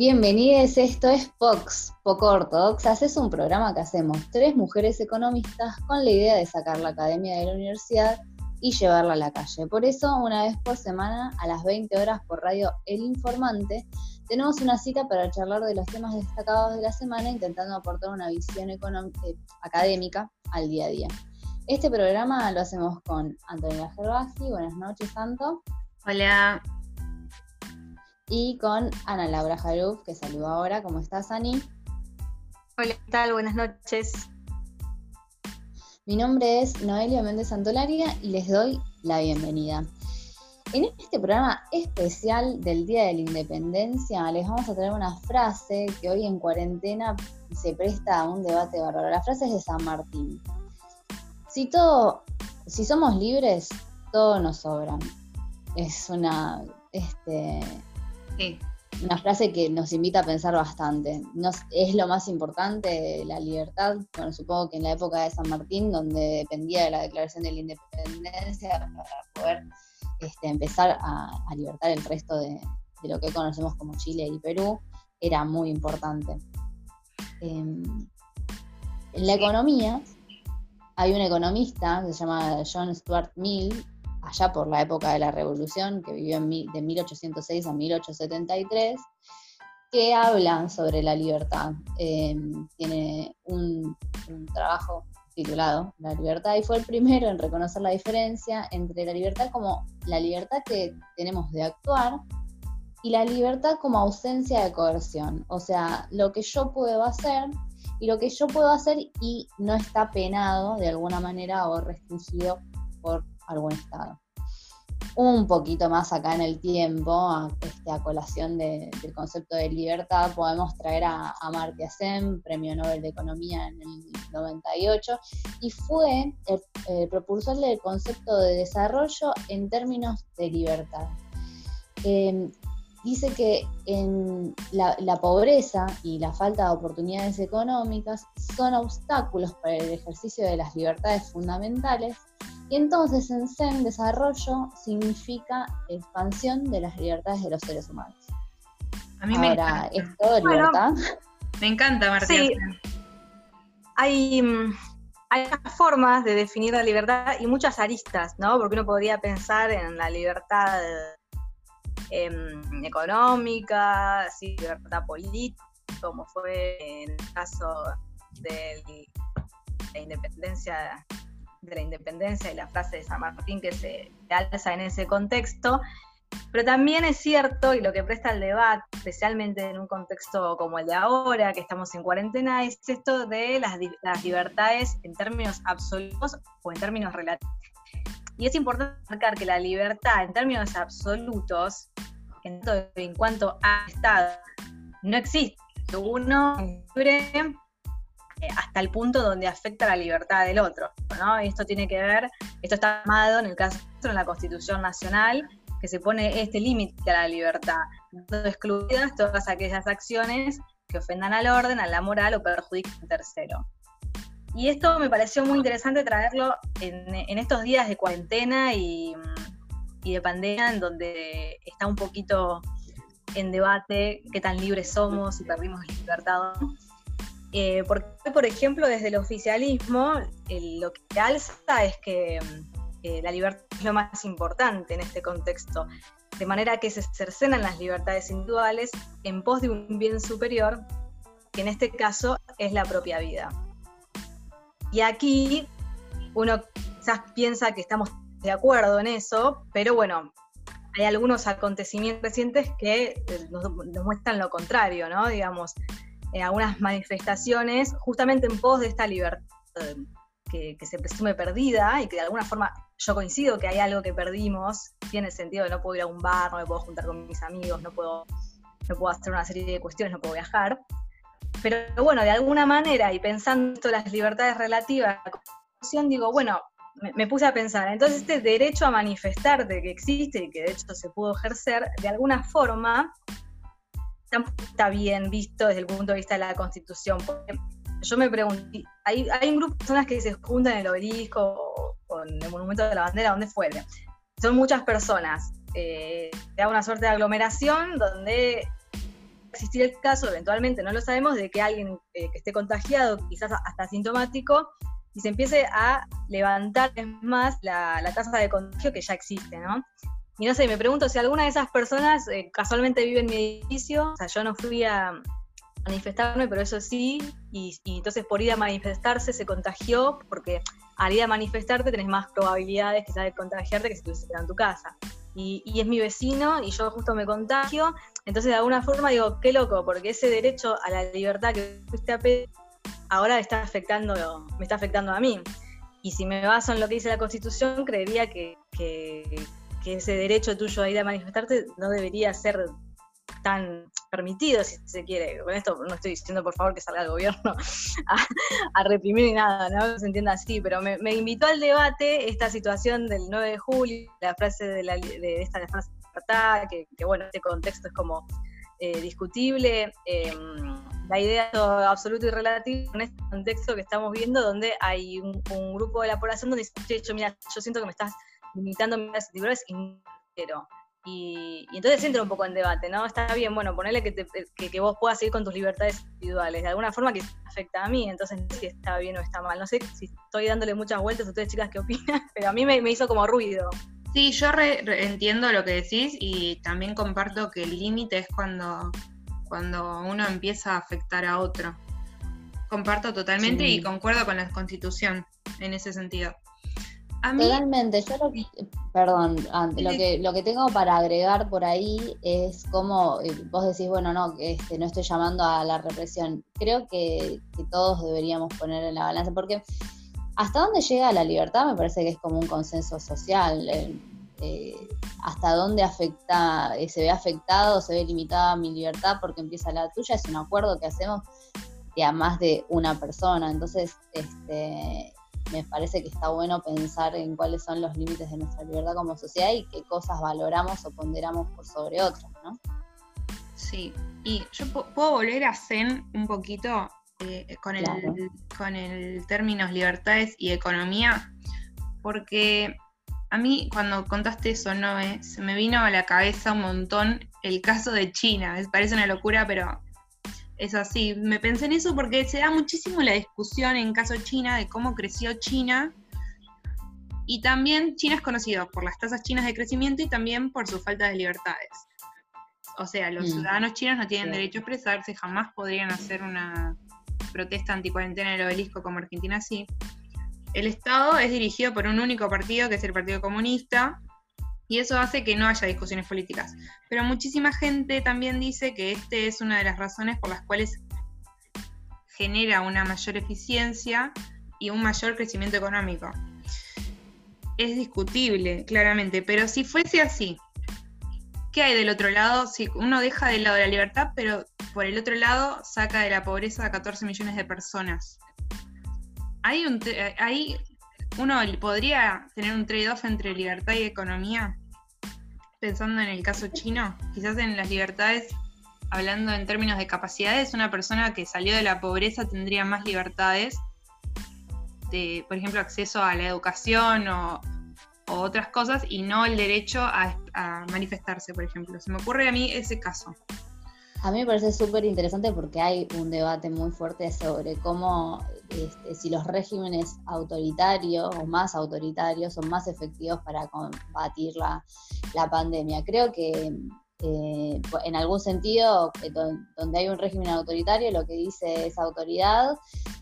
Bienvenidos, esto es POX, Poco Ortodoxas. Es un programa que hacemos tres mujeres economistas con la idea de sacar la academia de la universidad y llevarla a la calle. Por eso, una vez por semana, a las 20 horas por radio El Informante, tenemos una cita para charlar de los temas destacados de la semana, intentando aportar una visión eh, académica al día a día. Este programa lo hacemos con Antonio Gervasi. Buenas noches, Santo. Hola y con Ana Laura Jaruf, que saluda ahora. ¿Cómo estás, Ani? Hola, ¿qué tal? Buenas noches. Mi nombre es Noelia Méndez Santolaria y les doy la bienvenida. En este programa especial del Día de la Independencia les vamos a traer una frase que hoy en cuarentena se presta a un debate bárbaro. La frase es de San Martín. Si todo, si somos libres, todo nos sobra. Es una, este, una frase que nos invita a pensar bastante. es lo más importante, la libertad. Bueno, supongo que en la época de San Martín, donde dependía de la declaración de la independencia para poder este, empezar a, libertar el resto de, lo que conocemos como Chile y Perú, era muy importante. Em, en la economía, hay un economista que se llama John Stuart Mill, allá por la época de la Revolución, que vivió de 1806 a 1873, que hablan sobre la libertad. Eh, tiene un, trabajo titulado La libertad y fue el primero en reconocer la diferencia entre la libertad como la libertad que tenemos de actuar y la libertad como ausencia de coerción. O sea, lo que yo puedo hacer y lo que yo puedo hacer y no está penado de alguna manera o restringido por algún estado. Un poquito más acá en el tiempo, a, este, colación del concepto de libertad, podemos traer a, a Sen, Premio Nobel de Economía en el 98, y fue el, propulsor del concepto de desarrollo en términos de libertad. Em, dice que en la, pobreza y la falta de oportunidades económicas son obstáculos para el ejercicio de las libertades fundamentales y entonces en Zen desarrollo significa expansión de las libertades de los seres humanos. A mí me encanta. es todo libertad. me encanta, Martín. Sí. Hay, mm, hay formas de definir la libertad y muchas aristas, ¿no? Porque uno podría pensar en la libertad em, económica, sí, libertad política, como fue en el caso de la independencia de la independencia y la frase de San Martín que se alza en ese contexto. Pero también es cierto, y lo que presta el debate, especialmente en un contexto como el de ahora, que estamos en cuarentena, es esto de las, libertades en términos absolutos o en términos relativos. Y es importante marcar que la libertad en términos absolutos, en, cuanto a Estado, no existe. Uno libre eh, hasta el punto donde afecta la libertad del otro. ¿no? Esto tiene que ver, esto está armado en el caso de la Constitución Nacional, que se pone este límite a la libertad, excluidas todas aquellas acciones que ofendan al orden, a la moral o perjudiquen a tercero. Y esto me pareció muy interesante traerlo en, estos días de cuarentena y, y, de pandemia, en donde está un poquito en debate qué tan libres somos y perdimos libertad. Eh, porque, por ejemplo, desde el oficialismo, lo que alza es que eh, la libertad es lo más importante en este contexto, de manera que se cercenan las libertades individuales en pos de un bien superior, que en este caso es la propia vida. Y aquí uno quizás piensa que estamos de acuerdo en eso, pero bueno, hay algunos acontecimientos recientes que eh, nos, nos muestran lo contrario, ¿no? Digamos, en algunas manifestaciones justamente en pos de esta libertad que, se presume perdida y que de alguna forma yo coincido que hay algo que perdimos, tiene sentido de no puedo ir a un bar, no me puedo juntar con mis amigos, no puedo, no puedo hacer una serie de cuestiones, no puedo viajar. Pero bueno, de alguna manera, y pensando en las libertades relativas a la digo, bueno, me, me, puse a pensar, entonces este derecho a manifestarte que existe y que de hecho se pudo ejercer, de alguna forma está bien visto desde el punto de vista de la Constitución. Porque yo me pregunté, hay, hay un grupo de personas que se juntan en el obelisco o, en el Monumento de la Bandera, donde fuere. Son muchas personas. Eh, da una suerte de aglomeración donde existir el caso, eventualmente no lo sabemos, de que alguien eh, que esté contagiado, quizás hasta asintomático, y se empiece a levantar más la, tasa de contagio que ya existe, ¿no? Y no sé, me pregunto si alguna de esas personas eh, casualmente vive en mi edificio, o sea, yo no fui a manifestarme, pero eso sí, y, entonces por ir a manifestarse se contagió, porque al ir a manifestarte tenés más probabilidades quizás de contagiarte que si estuvieses en tu casa. Y, es mi vecino y yo justo me contagio, entonces de alguna forma digo, qué loco, porque ese derecho a la libertad que fuiste a pedir ahora está afectando, me está afectando a mí. Y si me baso en lo que dice la Constitución, creería que, que ese derecho tuyo a ir a manifestarte no debería ser tan permitido, si se quiere. Con esto no estoy diciendo, por favor, que salga el gobierno a, reprimir ni nada, no se entienda así, pero me, invitó al debate esta situación del 9 de julio, la frase de, la, de esta frase de libertad, que, que, bueno, este contexto es como eh, discutible. Em, la idea absoluto y relativo en este contexto que estamos viendo, donde hay un, grupo de la población donde dice, mira, yo siento que me estás limitando mis actividades y quiero. Y, entonces entra un poco en debate, ¿no? Está bien, bueno, ponerle que, que, vos puedas seguir con tus libertades individuales, de alguna forma que afecta a mí, entonces no sé si está bien o está mal. No sé si estoy dándole muchas vueltas a ustedes, chicas, qué opinan, pero a mí me, hizo como ruido. Sí, yo entiendo lo que decís y también comparto que el límite es cuando, cuando uno empieza a afectar a otro. Comparto totalmente y concuerdo con la constitución en ese sentido. Totalmente, yo lo que, perdón, lo que, lo que tengo para agregar por ahí es como eh, vos decís, bueno, no, este, no estoy llamando a la represión. Creo que, todos deberíamos poner en la balanza, porque hasta dónde llega la libertad me parece que es como un consenso social. Eh, eh, hasta dónde afecta, se ve afectado, se ve limitada mi libertad porque empieza la tuya, es un acuerdo que hacemos de a más de una persona. Entonces, este, me parece que está bueno pensar en cuáles son los límites de nuestra libertad como sociedad y qué cosas valoramos o ponderamos por sobre otras, ¿no? Sí, y yo puedo volver a Zen un poquito eh, con, el, con el términos libertades y economía, porque a mí cuando contaste eso, ¿no? Eh, se me vino a la cabeza un montón el caso de China. parece una locura, pero es así. Me pensé en eso porque se da muchísimo la discusión en caso China de cómo creció China. Y también China es conocido por las tasas chinas de crecimiento y también por su falta de libertades. O sea, los mm. ciudadanos chinos no tienen derecho a expresarse, jamás podrían hacer una protesta anticuarentena en el obelisco como Argentina sí. El Estado es dirigido por un único partido, que es el Partido Comunista, y eso hace que no haya discusiones políticas. Pero muchísima gente también dice que este es una de las razones por las cuales genera una mayor eficiencia y un mayor crecimiento económico. Es discutible, claramente, pero si fuese así, ¿qué hay del otro lado? Si uno deja de lado la libertad, pero por el otro lado saca de la pobreza a 14 millones de personas. Hay, un, hay uno podría tener un trade-off entre libertad y economía pensando en el caso chino, quizás en las libertades, hablando en términos de capacidades, una persona que salió de la pobreza tendría más libertades de, por ejemplo, acceso a la educación o, otras cosas y no el derecho a, a manifestarse, por ejemplo. Se me ocurre a mí ese caso. A mí me parece súper interesante porque hay un debate muy fuerte sobre cómo este, si los regímenes autoritarios o más autoritarios son más efectivos para combatir la, pandemia. Creo que eh, en algún sentido, eh, donde hay un régimen autoritario, lo que dice esa autoridad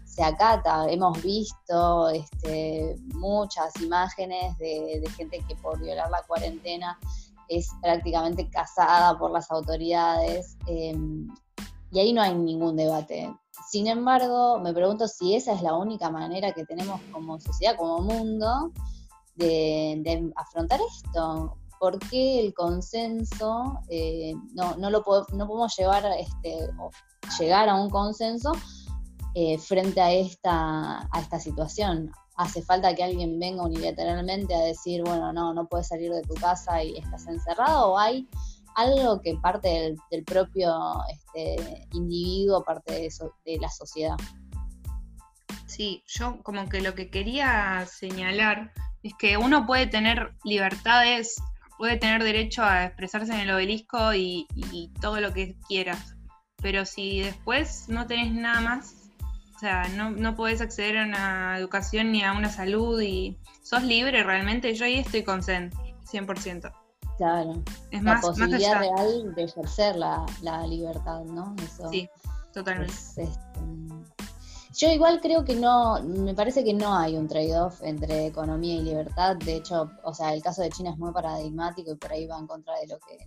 se acata. Hemos visto este, muchas imágenes de, gente que por violar la cuarentena es prácticamente casada por las autoridades. Em, y ahí no hay ningún debate. Sin embargo, me pregunto si esa es la única manera que tenemos como sociedad, como mundo, de, afrontar esto. ¿Por qué el consenso eh, no, no, lo no podemos llevar este, llegar a un consenso eh, frente a esta, a esta situación? Hace falta que alguien venga unilateralmente a decir, bueno, no, no puedes salir de tu casa y estás encerrado, o hay algo que parte del, propio este, individuo, parte de, de la sociedad. Sí, yo como que lo que quería señalar es que uno puede tener libertades, puede tener derecho a expresarse en el obelisco y, y todo lo que quiera, pero si después no tenés nada más, o sea, no, no podés acceder a una educación ni a una salud y sos libre realmente, yo ahí estoy con Zen, 100%. Claro. Es la posibilidad real de ejercer la, libertad, ¿no? sí, totalmente. Este, yo igual creo que no, me parece que no hay un trade-off entre economía y libertad. De hecho, o sea, el caso de China es muy paradigmático y por ahí va en contra de lo que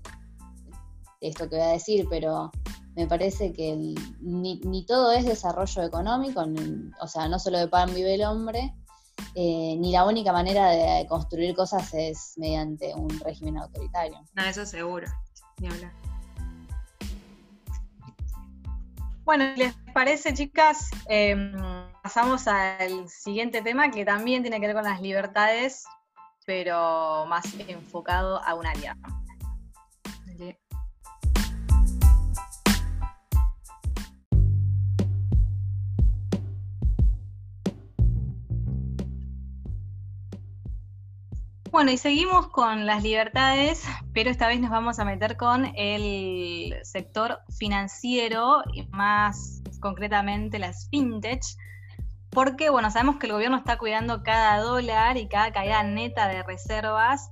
esto que voy a decir, pero me parece que ni, todo es desarrollo económico, o sea, no solo de pan vive el hombre, eh, ni la única manera de construir cosas es mediante un régimen autoritario. No, eso seguro, ni hablar. Bueno, ¿les parece, chicas? Em, pasamos al siguiente tema que también tiene que ver con las libertades, pero más enfocado a un área. Bueno, y seguimos con las libertades, pero esta vez nos vamos a meter con el sector financiero y más concretamente las fintech, porque bueno, sabemos que el gobierno está cuidando cada dólar y cada caída neta de reservas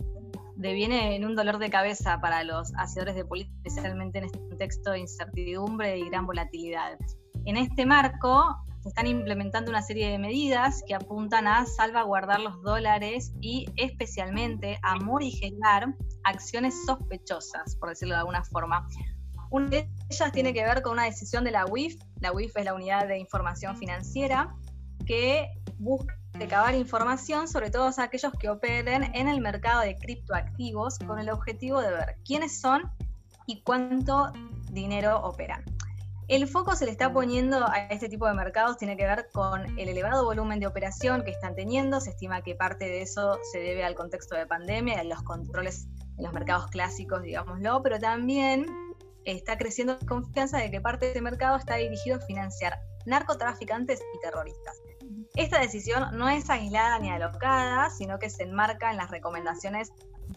deviene en un dolor de cabeza para los hacedores de política, especialmente en este contexto de incertidumbre y gran volatilidad. En este marco, se están implementando una serie de medidas que apuntan a salvaguardar los dólares y especialmente a morigerar acciones sospechosas, por decirlo de alguna forma. Una de ellas tiene que ver con una decisión de la UIF. La UIF es la Unidad de Información Financiera que busca recabar información sobre todos aquellos que operen en el mercado de criptoactivos con el objetivo de ver quiénes son y cuánto dinero operan. El foco se le está poniendo a este tipo de mercados, tiene que ver con el elevado volumen de operación que están teniendo. Se estima que parte de eso se debe al contexto de pandemia, a los controles en los mercados clásicos, digámoslo, pero también está creciendo la confianza de que parte de este mercado está dirigido a financiar narcotraficantes y terroristas. Esta decisión no es aislada ni alocada, sino que se enmarca en las recomendaciones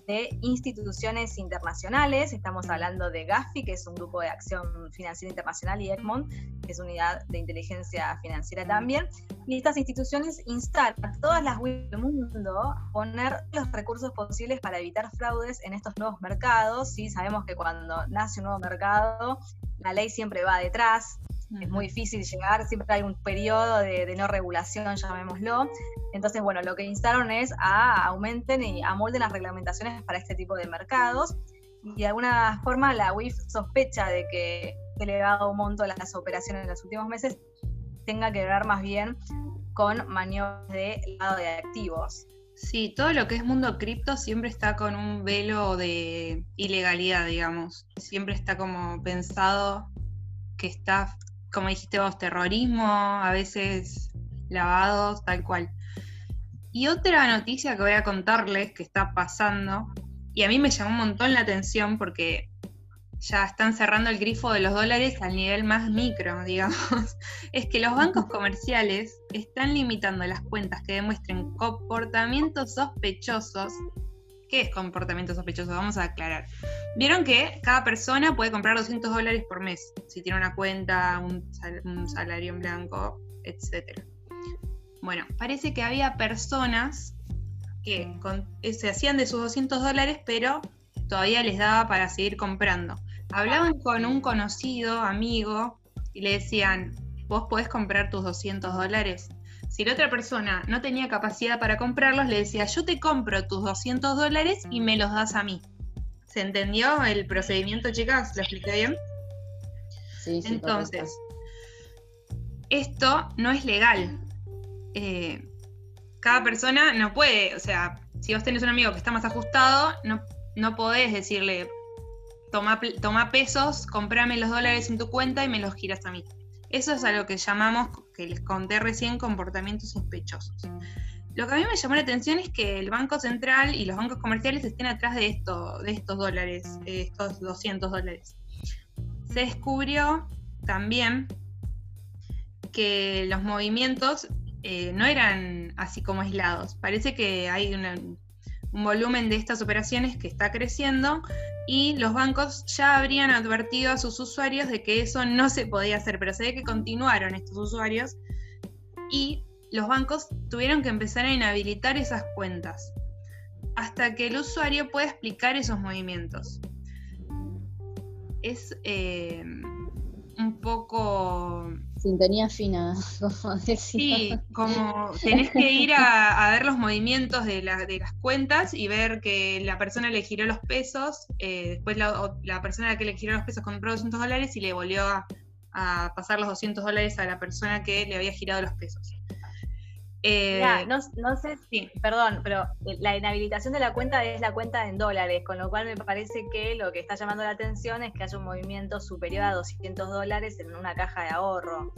de instituciones internacionales. Estamos hablando de GAFI, que es un grupo de acción financiera internacional, y Egmont, que es unidad de inteligencia financiera también. Y estas instituciones instan a todas las web del mundo a poner los recursos posibles para evitar fraudes en estos nuevos mercados. ¿sí? Sabemos que cuando nace un nuevo mercado, la ley siempre va detrás, es muy difícil llegar, siempre hay un periodo de, no regulación, llamémoslo. Entonces, bueno, lo que instaron es a aumenten y amolden las reglamentaciones para este tipo de mercados. Y de alguna forma la UIF sospecha de que el elevado monto de las operaciones en los últimos meses tenga que ver más bien con maniobras de lado de activos. Sí, todo lo que es mundo cripto siempre está con un velo de ilegalidad, digamos. Siempre está como pensado que está como dijiste vos, terrorismo, a veces lavados, tal cual. Y otra noticia que voy a contarles que está pasando, y a mí me llamó un montón la atención porque ya están cerrando el grifo de los dólares al nivel más micro, digamos, es que los bancos comerciales están limitando las cuentas que demuestren comportamientos sospechosos ¿Qué es comportamiento sospechoso? Vamos a aclarar. Vieron que cada persona puede comprar 200 dólares por mes, si tiene una cuenta, un, salario en blanco, etc. Bueno, parece que había personas que eh, se hacían de sus 200 dólares, pero todavía les daba para seguir comprando. Hablaban con un conocido, amigo, y le decían, ¿vos podés comprar tus 200 dólares? Si la otra persona no tenía capacidad para comprarlos, le decía, yo te compro tus 200 dólares y me los das a mí. ¿Se entendió el procedimiento, chicas? ¿Lo expliqué bien? Sí, sí. Entonces, esto no es legal. Eh, cada persona no puede, o sea, si vos tenés un amigo que está más ajustado, no, no podés decirle, toma, toma pesos, comprame los dólares en tu cuenta y me los giras a mí. Eso es a lo que llamamos, que les conté recién, comportamientos sospechosos. Lo que a mí me llamó la atención es que el Banco Central y los bancos comerciales estén atrás de, esto, de estos dólares, estos 200 dólares. Se descubrió también que los movimientos eh, no eran así como aislados. Parece que hay un volumen de estas operaciones que está creciendo y los bancos ya habrían advertido a sus usuarios de que eso no se podía hacer, pero se ve que continuaron estos usuarios y los bancos tuvieron que empezar a inhabilitar esas cuentas hasta que el usuario pueda explicar esos movimientos. Es eh, un poco... Sintonía fina, como decía. Sí, como tenés que ir a, ver los movimientos de, de, las cuentas y ver que la persona le giró los pesos, eh, después la, la, persona que le giró los pesos compró 200 dólares y le volvió a, a pasar los 200 dólares a la persona que le había girado los pesos. Eh, no, sé si, perdón, pero la inhabilitación de la cuenta es la cuenta en dólares, con lo cual me parece que lo que está llamando la atención es que haya un movimiento superior a 200 dólares en una caja de ahorro.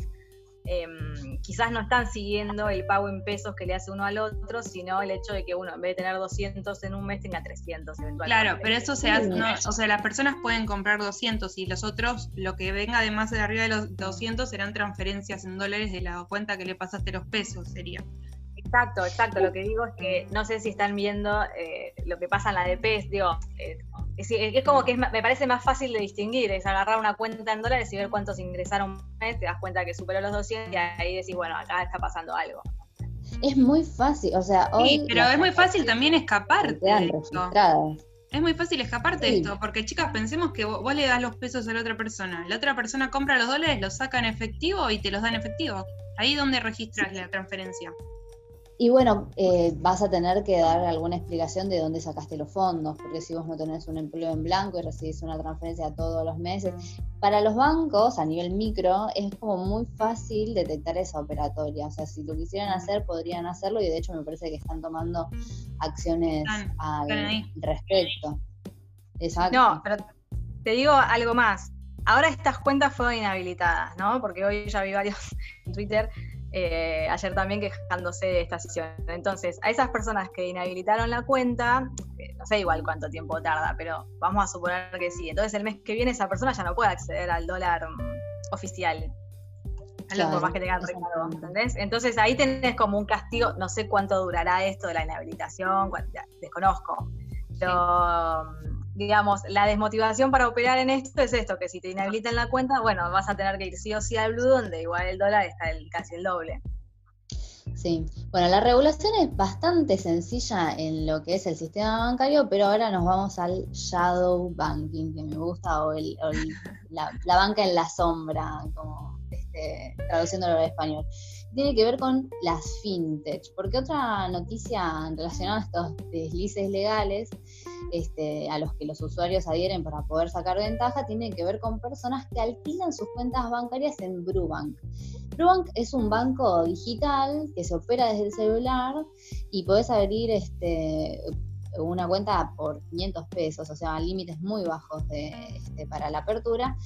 Em, quizás no están siguiendo el pago en pesos que le hace uno al otro, sino el hecho de que uno en vez de tener 200 en un mes tenga 300 eventualmente. Claro, pero eso se hace, o sea, las personas pueden comprar 200 y los otros, lo que venga además de arriba de los 200 serán transferencias en dólares de la cuenta que le pasaste los pesos, sería. Exacto, exacto. Lo que digo es que no sé si están viendo eh, lo que pasa en la DP, digo, eh, es, como que me parece más fácil de distinguir, es agarrar una cuenta en dólares y ver cuántos ingresaron mes, te das cuenta que superó los 200 y ahí decís, bueno, acá está pasando algo. Es muy fácil, o sea, hoy... Sí, pero es muy fácil también escaparte. Es muy fácil escaparte de esto, porque chicas, pensemos que vos, vos, le das los pesos a la otra persona, la otra persona compra los dólares, los saca en efectivo y te los da en efectivo. Ahí es donde registras la transferencia. Y bueno, eh, vas a tener que dar alguna explicación de dónde sacaste los fondos, porque si vos no tenés un empleo en blanco y recibís una transferencia todos los meses, para los bancos a nivel micro es como muy fácil detectar esa operatoria. O sea, si lo quisieran hacer, podrían hacerlo y de hecho me parece que están tomando acciones al respecto. Exacto. No, pero te digo algo más. Ahora estas cuentas fueron inhabilitadas, ¿no? Porque hoy ya vi varios en Twitter eh, ayer también quejándose de esta sesión. Entonces, a esas personas que inhabilitaron la cuenta, eh, no sé igual cuánto tiempo tarda, pero vamos a suponer que sí. Entonces, el mes que viene esa persona ya no puede acceder al dólar mm, oficial. por más que tengan recargo, ¿entendés? Entonces ahí tenés como un castigo, no sé cuánto durará esto de la inhabilitación, desconozco. Pero mm, digamos, la desmotivación para operar en esto es esto, que si te inhabilitan la cuenta, bueno, vas a tener que ir sí o sí al Blue, donde igual el dólar está casi el doble. Sí, bueno, la regulación es bastante sencilla en lo que es el sistema bancario, pero ahora nos vamos al shadow banking, que me gusta, o, el, la, banca en la sombra, como este, traduciéndolo al español. Tiene que ver con las fintech, porque otra noticia relacionada a estos deslices legales este, a los que los usuarios adhieren para poder sacar ventaja tienen que ver con personas que alquilan sus cuentas bancarias en Brubank. Brubank es un banco digital que se opera desde el celular y podés abrir este, una cuenta por 500 pesos, o sea, límites muy bajos este, para la apertura.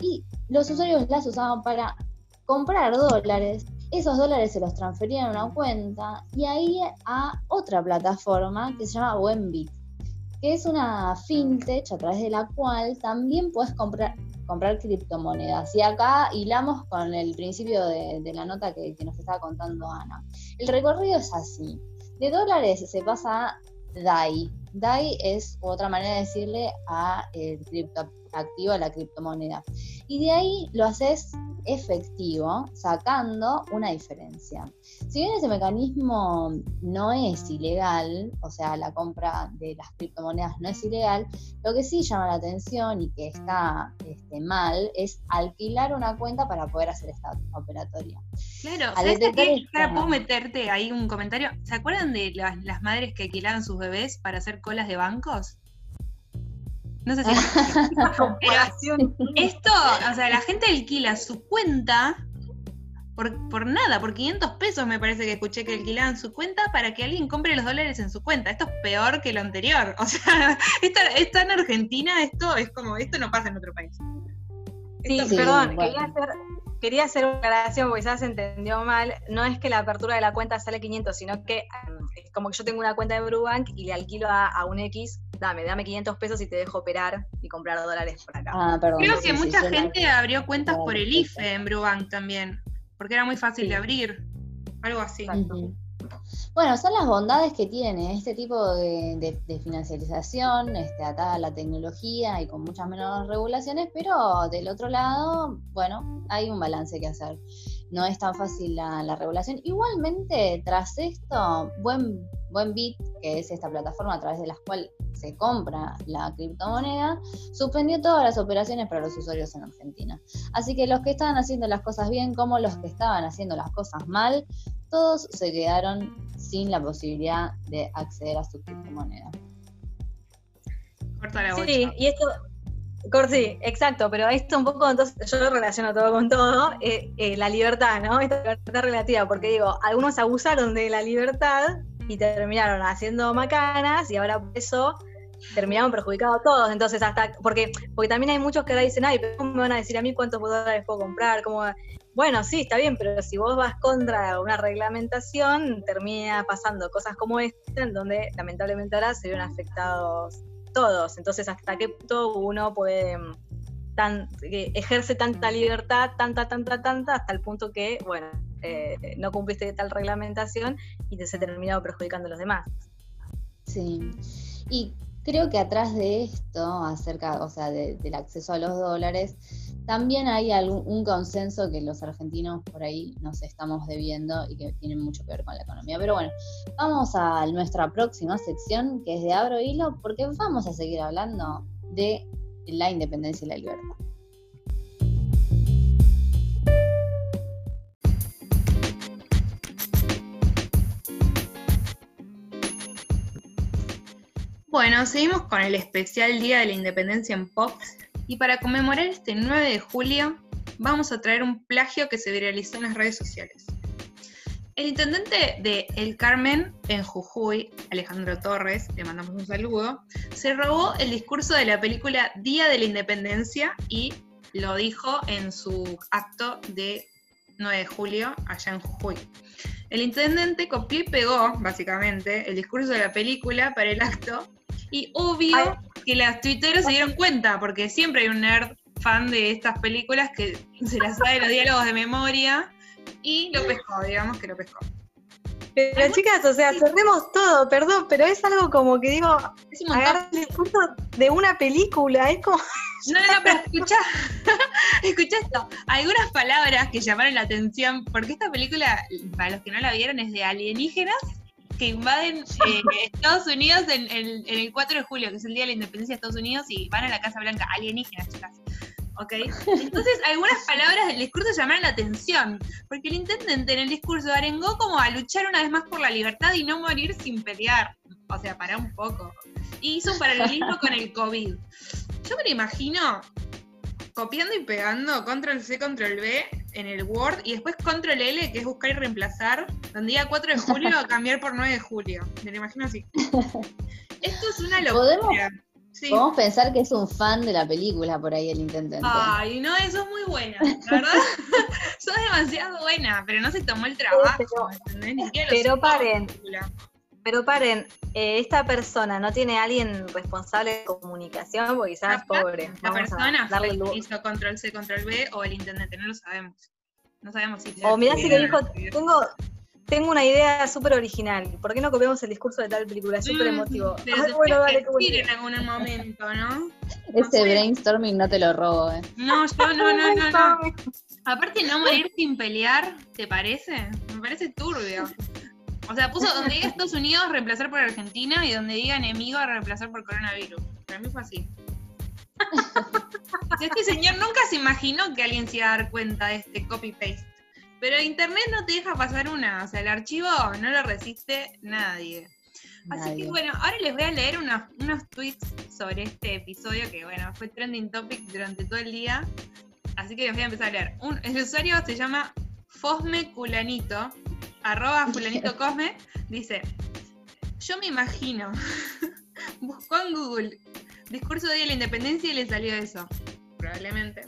Y los usuarios las usaban para comprar dólares, esos dólares se los transferían a una cuenta y ahí a otra plataforma que se llama Wenbit que es una fintech a través de la cual también puedes comprar, comprar criptomonedas. Y acá hilamos con el principio de, la nota que, nos estaba contando Ana. El recorrido es así. De dólares se pasa a DAI. DAI es otra manera de decirle a el criptoactivo, a la criptomoneda. Y de ahí lo haces efectivo, sacando una diferencia. Si bien ese mecanismo no es ilegal, o sea, la compra de las criptomonedas no es ilegal, lo que sí llama la atención y que está este, mal es alquilar una cuenta para poder hacer esta operatoria. Claro, ¿sabes qué? ¿Puedo meterte ahí un comentario? ¿Se acuerdan de las, las madres que alquilaban sus bebés para hacer colas de bancos? No sé si. esto, o sea, la gente alquila su cuenta por, por, nada, por 500 pesos me parece que escuché que alquilaban su cuenta para que alguien compre los dólares en su cuenta. Esto es peor que lo anterior. O sea, está, en Argentina, esto es como, esto no pasa en otro país. Sí, perdón, quería, hacer, quería hacer una aclaración porque quizás se entendió mal. No es que la apertura de la cuenta sale 500, sino que um, es como que yo tengo una cuenta de Brubank y le alquilo a, a un X dame, dame 500 pesos y te dejo operar y comprar dólares por acá. Ah, Creo que mucha gente abrió cuentas por el IFE en Brubank también, porque era muy fácil de abrir, algo así. Bueno, son las bondades que tiene este tipo de, financiarización, este, atada a la tecnología y con muchas menos regulaciones, pero del otro lado, bueno, hay un balance que hacer. No es tan fácil la, la regulación. Igualmente, tras esto, buen, buen Bit, que es esta plataforma a través de la cual se compra la criptomoneda, suspendió todas las operaciones para los usuarios en Argentina. Así que los que estaban haciendo las cosas bien como los que estaban haciendo las cosas mal, todos se quedaron sin la posibilidad de acceder a su criptomoneda. Corta la Sí, y esto, sí, exacto, pero esto un poco, entonces yo relaciono todo con todo, eh, eh, la libertad, ¿no? Esta libertad relativa, porque digo, algunos abusaron de la libertad y terminaron haciendo macanas y ahora por eso terminaron perjudicados todos. Entonces, hasta, porque, porque también hay muchos que ahora dicen, ay, pero ¿cómo me van a decir a mí cuántos dólares puedo comprar? ¿Cómo bueno, sí, está bien, pero si vos vas contra una reglamentación, termina pasando cosas como esta, en donde lamentablemente ahora se ven afectados todos. Entonces, ¿hasta qué punto uno puede tan, ejerce tanta libertad, tanta, tanta, tanta, hasta el punto que, bueno, eh, no cumpliste tal reglamentación y te se terminado perjudicando a los demás? Sí. Y creo que atrás de esto, acerca, o sea, del acceso a los dólares, también hay algún, un consenso que los argentinos por ahí nos estamos debiendo y que tienen mucho que ver con la economía. Pero bueno, vamos a nuestra próxima sección que es de Abro Hilo, porque vamos a seguir hablando de la independencia y la libertad. Bueno, seguimos con el especial Día de la Independencia en Pop y para conmemorar este 9 de julio vamos a traer un plagio que se viralizó en las redes sociales. El intendente de El Carmen en Jujuy, Alejandro Torres, le mandamos un saludo, se robó el discurso de la película Día de la Independencia y lo dijo en su acto de 9 de julio allá en Jujuy. El intendente copió y pegó, básicamente, el discurso de la película para el acto y obvio que las tuiteros se dieron cuenta, porque siempre hay un nerd fan de estas películas que se las sabe los diálogos de memoria y lo pescó, digamos que lo pescó. Pero chicas, o sea, cerremos todo, perdón, pero es algo como que digo, agarrar el discurso de una película, es como... No, no, pero escucha, escucha esto. Algunas palabras que llamaron la atención, porque esta película, para los que no la vieron, es de alienígenas que invaden eh, Estados Unidos en, el 4 de julio, que es el Día de la Independencia de Estados Unidos, y van a la Casa Blanca, alienígenas, chicas. ¿Ok? Entonces, algunas palabras del discurso llamaron la atención, porque el intendente en el discurso arengó como a luchar una vez más por la libertad y no morir sin pelear. O sea, para un poco. Y hizo un paralelismo con el COVID. Yo me lo imagino copiando y pegando control C, control V en el Word y después control L, que es buscar y reemplazar, donde diga 4 de julio cambiar por 9 de julio. Me lo imagino así. Esto es una locura. ¿Podemos? Pensar que es un fan de la película por ahí el intendente. Ay, no, eso es muy buena, ¿verdad? sos demasiado buena, pero no se tomó el trabajo, pero, paren, pero paren, eh, esta persona no tiene alguien responsable de comunicación porque quizás es pobre. La persona hizo control C, control B o el intendente, no lo sabemos. No sabemos si. O mirá si le dijo, tengo, tengo una idea súper original. ¿Por qué no copiamos el discurso de tal película? Es súper mm, emotivo. bueno, dale, en algún momento, ¿no? Ese brainstorming no te lo robo, ¿eh? No, yo no, no, no, no. Aparte, no morir sin pelear, ¿te parece? Me parece turbio. O sea, puso donde diga Estados Unidos reemplazar por Argentina y donde diga enemigo reemplazar por coronavirus. Para mí fue así. este señor nunca se imaginó que alguien se iba a dar cuenta de este copy-paste. Pero internet no te deja pasar una. O sea, el archivo no lo resiste nadie. Así que bueno, ahora les voy a leer unos, unos tweets sobre este episodio que bueno, fue trending topic durante todo el día. Así que les voy a empezar a leer. el usuario se llama Fosme Culanito arroba fulanito cosme, dice, yo me imagino, buscó en Google discurso de la independencia y le salió eso, probablemente.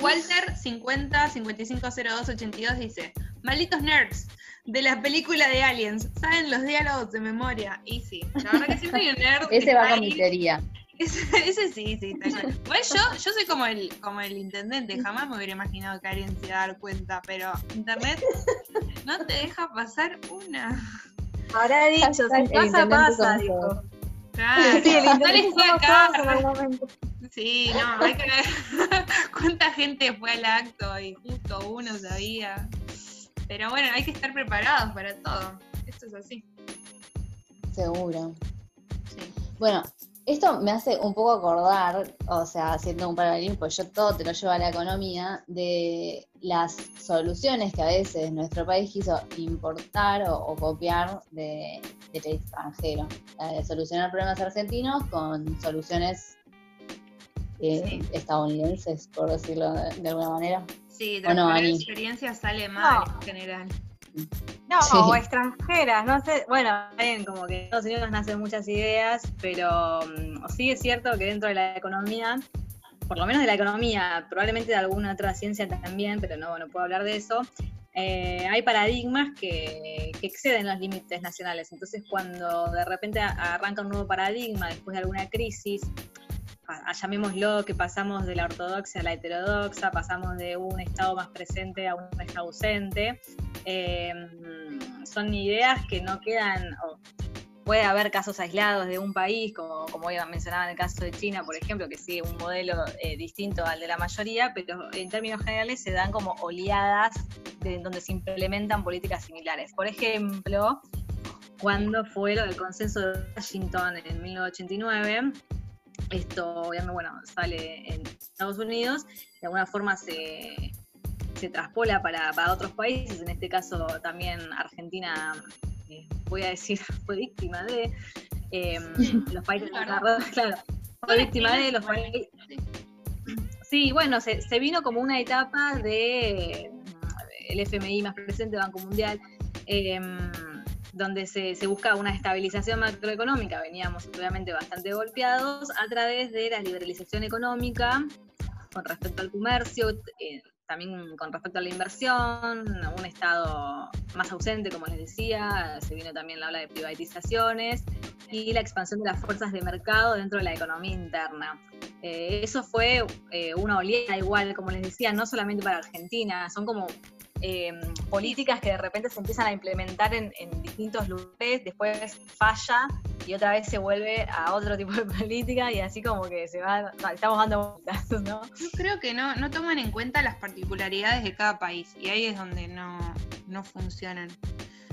Walter 50 5502 82 dice, malditos nerds de la película de Aliens, saben los diálogos de memoria. Y sí, la verdad que siempre hay un nerd. Ese va con mi teoría. Ese, sí, sí, está yo, yo soy como el, como el intendente, jamás me hubiera imaginado que alguien se iba a dar cuenta, pero internet no te deja pasar una. Habrá dicho, si pasa, pasa, dijo. Claro, sí, el acá. Sí, no, hay que ver cuánta gente fue al acto y justo uno sabía. Pero bueno, hay que estar preparados para todo. Esto es así. Seguro. Sí. Bueno, esto me hace un poco acordar, o sea, haciendo un paralelismo, pues yo todo te lo llevo a la economía, de las soluciones que a veces nuestro país quiso importar o, copiar de, del extranjero. de solucionar problemas argentinos con soluciones eh, estadounidenses, por decirlo de, alguna manera. Sí, de la experiencia sale mal en general. No, o extranjeras, no sé, bueno, ven, como que en Estados Unidos nacen muchas ideas, pero mm, sí es cierto que dentro de la economía, por lo menos de la economía, probablemente de alguna otra ciencia también, pero no, no puedo hablar de eso, eh, hay paradigmas que, que, exceden los límites nacionales. Entonces, cuando de repente arranca un nuevo paradigma después de alguna crisis, llamémoslo, que pasamos de la ortodoxia a la heterodoxa, pasamos de un Estado más presente a un Estado ausente. Em, son ideas que no quedan, puede haber casos aislados de un país, como, como mencionaba en el caso de China, por ejemplo, que sigue un modelo eh, distinto al de la mayoría, pero en términos generales se dan como oleadas de, donde se implementan políticas similares. Por ejemplo, cuando fue lo del consenso de Washington en 1989, esto, obviamente, bueno, sale en Estados Unidos, de alguna forma se, se traspola para, otros países, en este caso también Argentina, eh, voy a decir, fue víctima de em, los países claro, fue víctima de los países. Sí, bueno, se, se, vino como una etapa de el FMI más presente, Banco Mundial. Eh, donde se, se buscaba una estabilización macroeconómica, veníamos obviamente bastante golpeados, a través de la liberalización económica con respecto al comercio, eh, también con respecto a la inversión, un Estado más ausente, como les decía, se vino también la ola de privatizaciones y la expansión de las fuerzas de mercado dentro de la economía interna. Eh, eso fue eh, una oleada igual, como les decía, no solamente para Argentina, son como Em, políticas que de repente se empiezan a implementar en, distintos lugares, después falla y otra vez se vuelve a otro tipo de política y así como que se va, estamos dando vueltas, ¿no? Yo creo que no, no toman en cuenta las particularidades de cada país y ahí es donde no, no funcionan.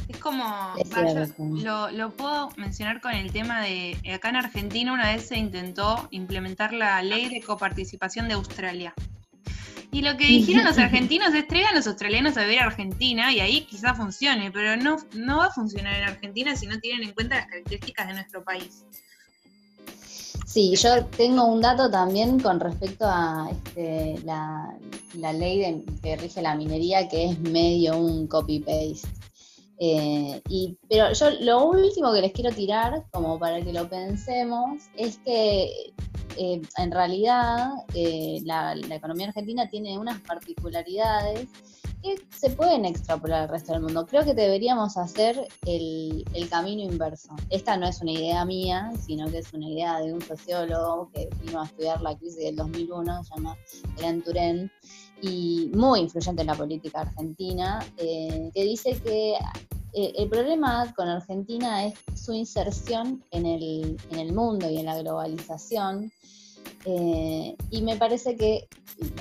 Es como, lo, lo, puedo mencionar con el tema de, acá en Argentina una vez se intentó implementar la ley de coparticipación de Australia. Y lo que dijeron los argentinos es traigan a los australianos a vivir a Argentina y ahí quizás funcione, pero no, no va a funcionar en Argentina si no tienen en cuenta las características de nuestro país. Sí, yo tengo un dato también con respecto a este, la, ley que rige la minería, que es medio un copy-paste. Eh, y, pero yo lo último que les quiero tirar, como para que lo pensemos, es que eh, en realidad eh, la, economía argentina tiene unas particularidades que se pueden extrapolar al resto del mundo. Creo que deberíamos hacer el, camino inverso. Esta no es una idea mía, sino que es una idea de un sociólogo que vino a estudiar la crisis del 2001, se llama Elan Turén, y muy influyente en la política argentina, que dice que eh, el problema con Argentina es su inserción en el, mundo y en la globalización. Eh, y me parece que,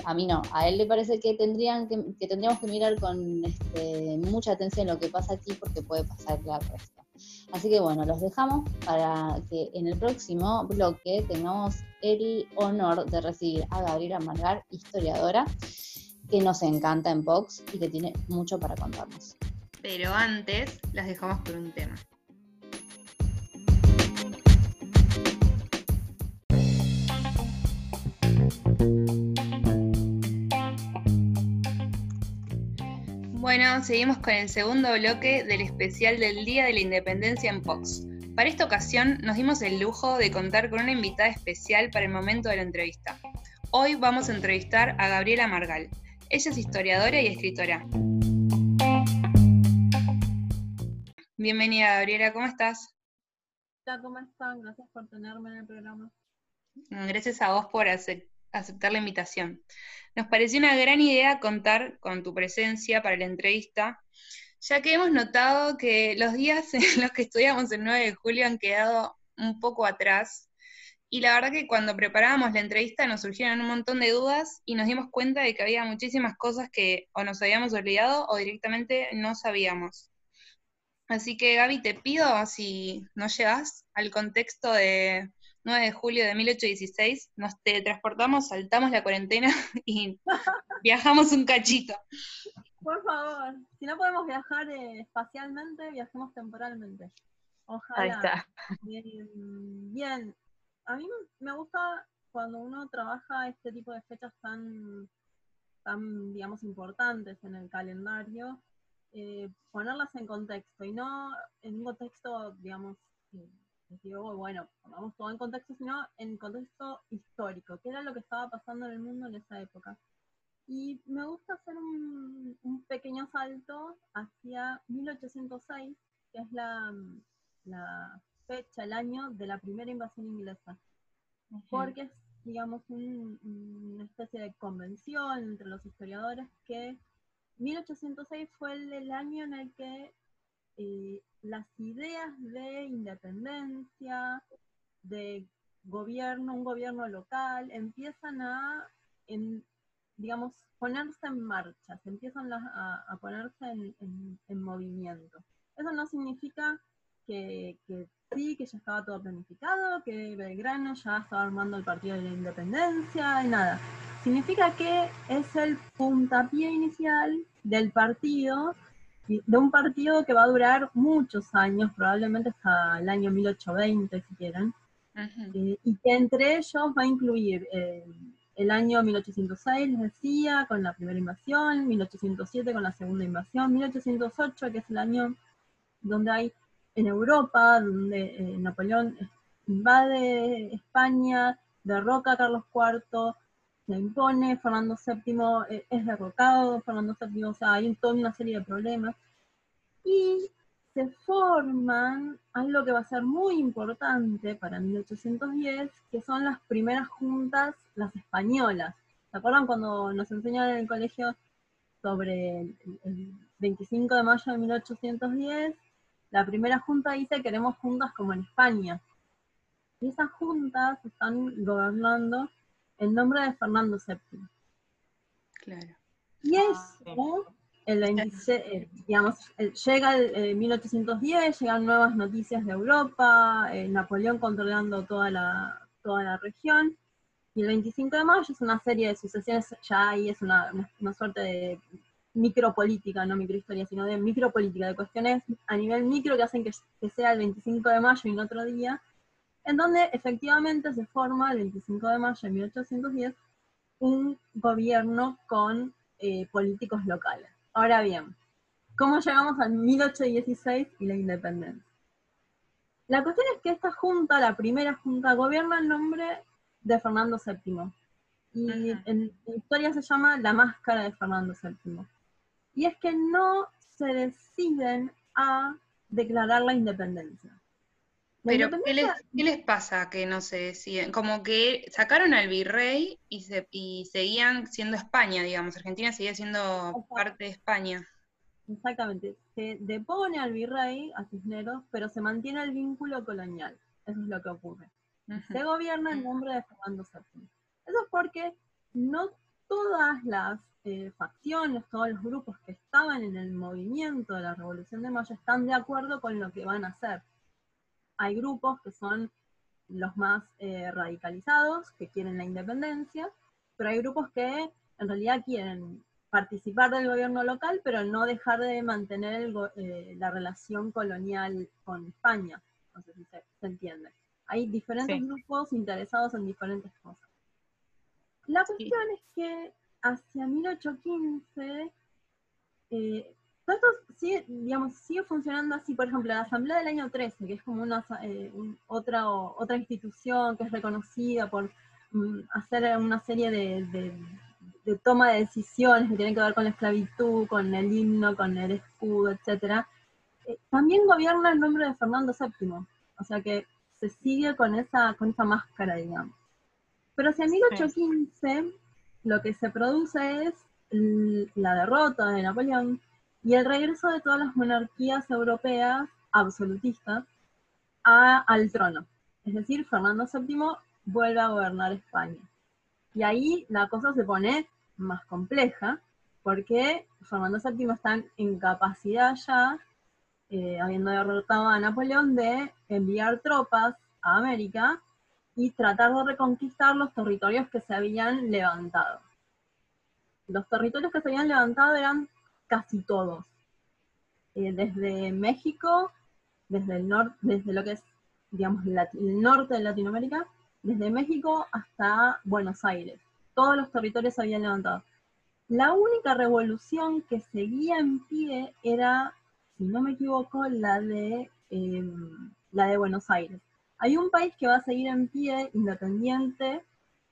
a mí no, a él le parece que, tendrían que, tendríamos que mirar con este, mucha atención lo que pasa aquí porque puede pasar la resto. Así que bueno, los dejamos para que en el próximo bloque tengamos el honor de recibir a Gabriela Margar, historiadora, que nos encanta en Vox y que tiene mucho para contarnos. Pero antes las dejamos por un tema. Bueno, seguimos con el segundo bloque del especial del Día de la Independencia en Fox. Para esta ocasión nos dimos el lujo de contar con una invitada especial para el momento de la entrevista. Hoy vamos a entrevistar a Gabriela Margal. Ella es historiadora y escritora. Bienvenida, Gabriela, ¿cómo estás? Hola, ¿cómo están? Gracias por tenerme en el programa. Gracias a vos por aceptar la invitación. Nos pareció una gran idea contar con tu presencia para la entrevista, ya que hemos notado que los días en los que estudiamos el 9 de julio han quedado un poco atrás. Y la verdad que cuando preparábamos la entrevista nos surgieron un montón de dudas y nos dimos cuenta de que había muchísimas cosas que o nos habíamos olvidado o directamente no sabíamos. Así que Gaby, te pido, si no llegas al contexto de 9 de julio de 1816, nos transportamos, saltamos la cuarentena y viajamos un cachito. Por favor, si no podemos viajar eh, espacialmente, viajemos temporalmente. Ojalá. Ahí está. Bien, a mí me gusta cuando uno trabaja este tipo de fechas tan, tan digamos, importantes en el calendario, eh, ponerlas en contexto y no en un contexto, digamos, digo, bueno, pongamos todo en contexto, sino en contexto histórico, que era lo que estaba pasando en el mundo en esa época. Y me gusta hacer un, pequeño salto hacia 1806, que es la, la, fecha, el año de la primera invasión inglesa. Porque es, digamos, una especie de convención entre los historiadores que 1806 fue el, año en el que eh, las ideas de independencia, de gobierno, un gobierno local, empiezan a, digamos, ponerse en marcha, se empiezan a, ponerse en, movimiento. Eso no significa que, sí, que ya estaba todo planificado, que Belgrano ya estaba armando el Partido de la Independencia y nada. Significa que es el puntapié inicial del partido, de un partido que va a durar muchos años, probablemente hasta el año 1820 si quieren, eh, y que entre ellos va a incluir eh, el año 1806, les decía, con la primera invasión, 1807 con la segunda invasión, 1808, que es el año donde hay en Europa, donde eh, Napoleón invade España, derroca a Carlos IV, se impone, Fernando VII eh, es derrocado, Fernando VII, o sea, hay toda una serie de problemas. Y se forman algo que va a ser muy importante para 1810, que son las primeras juntas, las españolas. ¿Se acuerdan cuando nos enseñaron en el colegio sobre el, 25 de mayo de 1810? La primera junta dice queremos juntas como en España. Y esas juntas están gobernando en nombre de Fernando VII. Claro. Y eso, el 26, eh, digamos, llega el 1810, llegan nuevas noticias de Europa, eh, Napoleón controlando toda la, toda la región, y el 25 de mayo es una serie de sucesiones, ya ahí es una, una, suerte de micropolítica, no microhistoria, sino de micropolítica, de cuestiones a nivel micro que hacen que, que sea el 25 de mayo y no otro día, en donde efectivamente se forma el 25 de mayo de 1810 un gobierno con eh, políticos locales. Ahora bien, ¿cómo llegamos al 1816 y la independencia? La cuestión es que esta junta, la primera junta, gobierna en nombre de Fernando VII. Y en la historia se llama la máscara de Fernando VII. Y es que no se deciden a declarar la independencia. Pero, ¿qué les, pasa que no se deciden? Como que sacaron al virrey y, se, y seguían siendo España, digamos. Argentina seguía siendo parte de España. Exactamente. Se depone al virrey, a Cisneros, pero se mantiene el vínculo colonial. Eso es lo que ocurre. Se gobierna en nombre de Fernando VII. Eso es porque no todas las eh, facciones, todos los grupos que estaban en el movimiento de la Revolución de Mayo están de acuerdo con lo que van a hacer hay grupos que son los más eh, radicalizados, que quieren la independencia, pero hay grupos que en realidad quieren participar del gobierno local, pero no dejar de mantener eh, la relación colonial con España. No sé si se, entiende. Hay diferentes grupos interesados en diferentes cosas. La cuestión es que hacia 1815 eh, esto sigue, digamos, sigue funcionando así, por ejemplo, la Asamblea del año 13, que es como una, eh, otra, otra institución que es reconocida por mm, hacer una serie de, toma de decisiones que tienen que ver con la esclavitud, con el himno, con el escudo, etc. Eh, también gobierna el nombre de Fernando VII, o sea que se sigue con esa, con esa máscara, digamos. Pero hacia 1815 lo que se produce es la derrota de Napoleón y el regreso de todas las monarquías europeas absolutistas al trono. Es decir, Fernando VII vuelve a gobernar España. Y ahí la cosa se pone más compleja, porque Fernando VII está en capacidad ya, eh, habiendo derrotado a Napoleón, de enviar tropas a América y tratar de reconquistar los territorios que se habían levantado. Los territorios que se habían levantado eran casi todos, eh, desde México, desde el norte, desde lo que es, digamos, el norte de Latinoamérica, desde México hasta Buenos Aires. Todos los territorios se habían levantado. La única revolución que seguía en pie era, si no me equivoco, la de, em, la de Buenos Aires. Hay un país que va a seguir en pie independiente,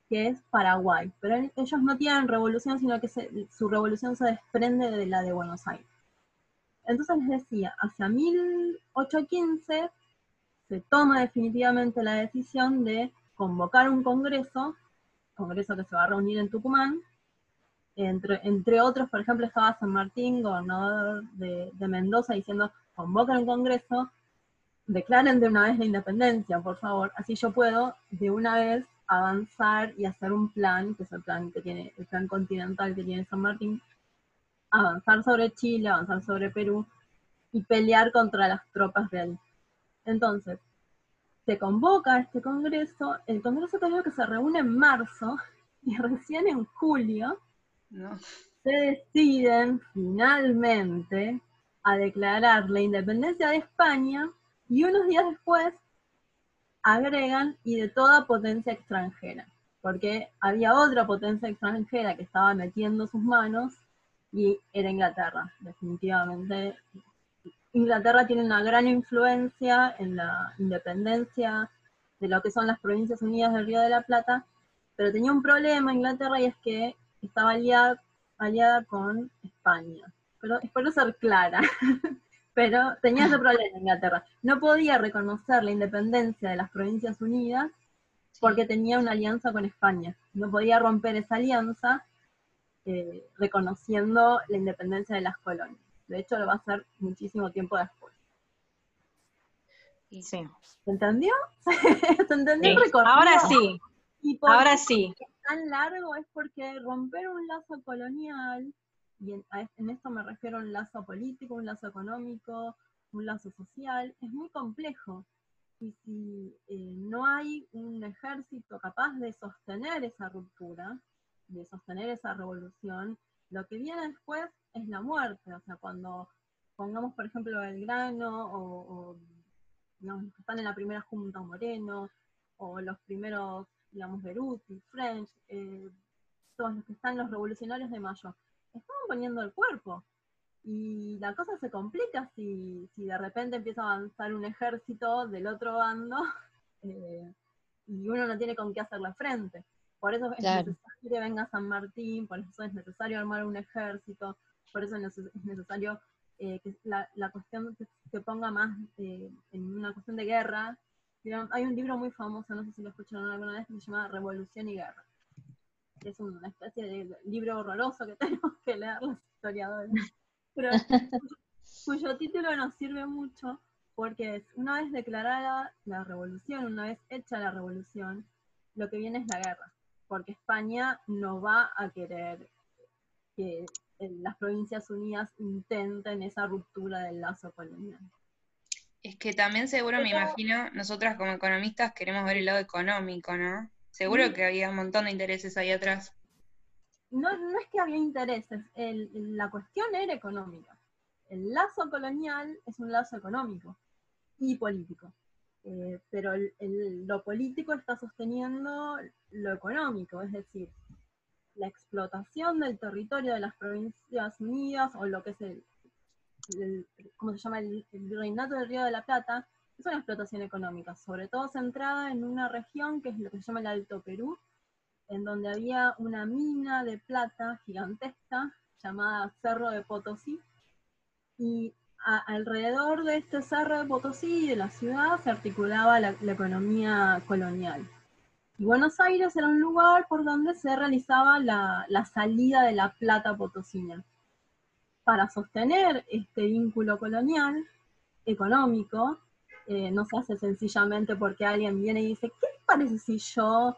que es Paraguay, pero ellos no tienen revolución, sino que su revolución se desprende de la de Buenos Aires. Entonces les decía, hacia 1815 se toma definitivamente la decisión de convocar un congreso, congreso que se va a reunir en Tucumán, entre, entre otros, por ejemplo, estaba San Martín, gobernador de, de Mendoza, diciendo, convocan un congreso, declaren de una vez la independencia, por favor, así yo puedo de una vez avanzar y hacer un plan, que es el plan que tiene, el plan continental que tiene San Martín, avanzar sobre Chile, avanzar sobre Perú y pelear contra las tropas de él. Entonces, se convoca a este congreso, el congreso creo que se reúne en marzo y recién en julio se deciden finalmente a declarar la independencia de España y unos días después agregan y de toda potencia extranjera, porque había otra potencia extranjera que estaba metiendo sus manos y era Inglaterra, definitivamente. Inglaterra tiene una gran influencia en la independencia de lo que son las Provincias Unidas del Río de la Plata, pero tenía un problema Inglaterra y es que estaba aliada, aliada con España. Pero espero ser clara, pero tenía ese problema Inglaterra. No podía reconocer la independencia de las Provincias Unidas porque tenía una alianza con España. No podía romper esa alianza eh, reconociendo la independencia de las colonias. De hecho, lo va a hacer muchísimo tiempo después. Sí. ¿Se entendió? ¿Se entendió el recorrido? Ahora sí. Ahora sí. Es tan largo es porque romper un lazo colonial, y en, esto me refiero a un lazo político, un lazo económico, un lazo social, es muy complejo. Y si eh, no hay un ejército capaz de sostener esa ruptura, de sostener esa revolución, lo que viene después es la muerte. O sea, cuando pongamos, por ejemplo, Belgrano o, o los que están en la primera junta Moreno, o los primeros, digamos, Beruti, French, eh, todos los que están los revolucionarios de Mayo, estaban poniendo el cuerpo. Y la cosa se complica si, si de repente empieza a avanzar un ejército del otro bando eh, y uno no tiene con qué hacerle frente. Por eso es necesario que venga San Martín, por eso es necesario armar un ejército, por eso es necesario eh, que la, cuestión se, ponga más eh, en una cuestión de guerra. Hay un libro muy famoso, no sé si lo escucharon alguna vez, que se llama Revolución y Guerra. Es una especie de libro horroroso que tenemos que leer los historiadores. Pero cuyo título nos sirve mucho porque una vez declarada la revolución, una vez hecha la revolución, lo que viene es la guerra porque España no va a querer que las Provincias Unidas intenten esa ruptura del lazo colonial. Es que también seguro, me imagino, nosotras como economistas queremos ver el lado económico, ¿no? Seguro que había un montón de intereses ahí atrás. No, no es que había intereses, la cuestión era económica. El lazo colonial es un lazo económico y político. Eh, pero lo político está sosteniendo lo económico, es decir, la explotación del territorio de las Provincias Unidas, o lo que es el, ¿cómo se llama? El, reinato del Río de la Plata, es una explotación económica, sobre todo centrada en una región que es lo que se llama el Alto Perú, en donde había una mina de plata gigantesca llamada Cerro de Potosí, y alrededor de este cerro de Potosí y de la ciudad se articulaba la, economía colonial. Y Buenos Aires era un lugar por donde se realizaba la, salida de la plata potosina. Para sostener este vínculo colonial, económico, eh, no se hace sencillamente porque alguien viene y dice, ¿qué parece si yo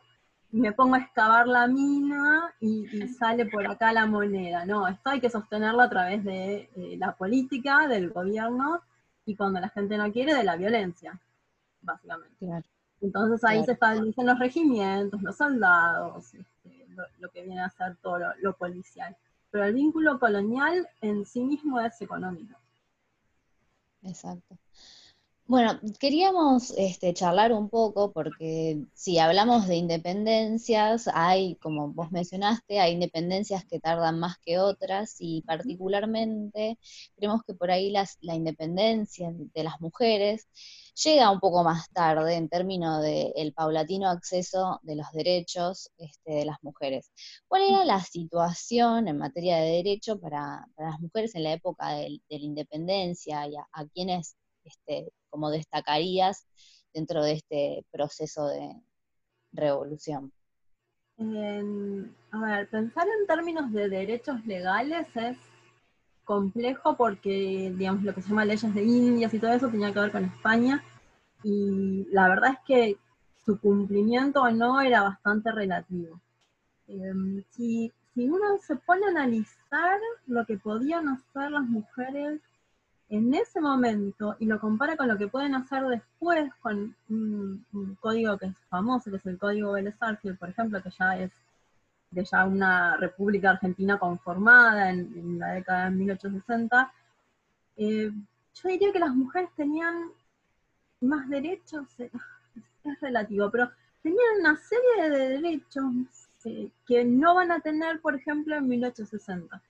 me pongo a excavar la mina y, sale por acá la moneda? No, esto hay que sostenerlo a través de eh, la política, del gobierno, y cuando la gente no quiere, de la violencia, básicamente. Entonces ahí se establecen los regimientos, los soldados, este, lo, que viene a ser todo lo, policial. Pero el vínculo colonial en sí mismo es económico. Exacto. Bueno, queríamos este, charlar un poco porque si hablamos de independencias, hay, como vos mencionaste, hay independencias que tardan más que otras y particularmente creemos que por ahí las, la independencia de las mujeres llega un poco más tarde en términos del paulatino acceso de los derechos este, de las mujeres. ¿Cuál era la situación en materia de derecho para, las mujeres en la época de, la independencia y a, a quienes este, como destacarías dentro de este proceso de revolución? a ver, pensar en términos de derechos legales es complejo porque, digamos, lo que se llama leyes de Indias y todo eso tenía que ver con España y la verdad es que su cumplimiento o no era bastante relativo. Em, si, si uno se pone a analizar lo que podían hacer las mujeres en ese momento y lo compara con lo que pueden hacer después con un, código que es famoso, que es el código Vélez por ejemplo, que ya es de ya una república argentina conformada en, la década de 1860, eh, yo diría que las mujeres tenían más derechos, eh, es relativo, pero tenían una serie de derechos eh, que no van a tener, por ejemplo, en 1860.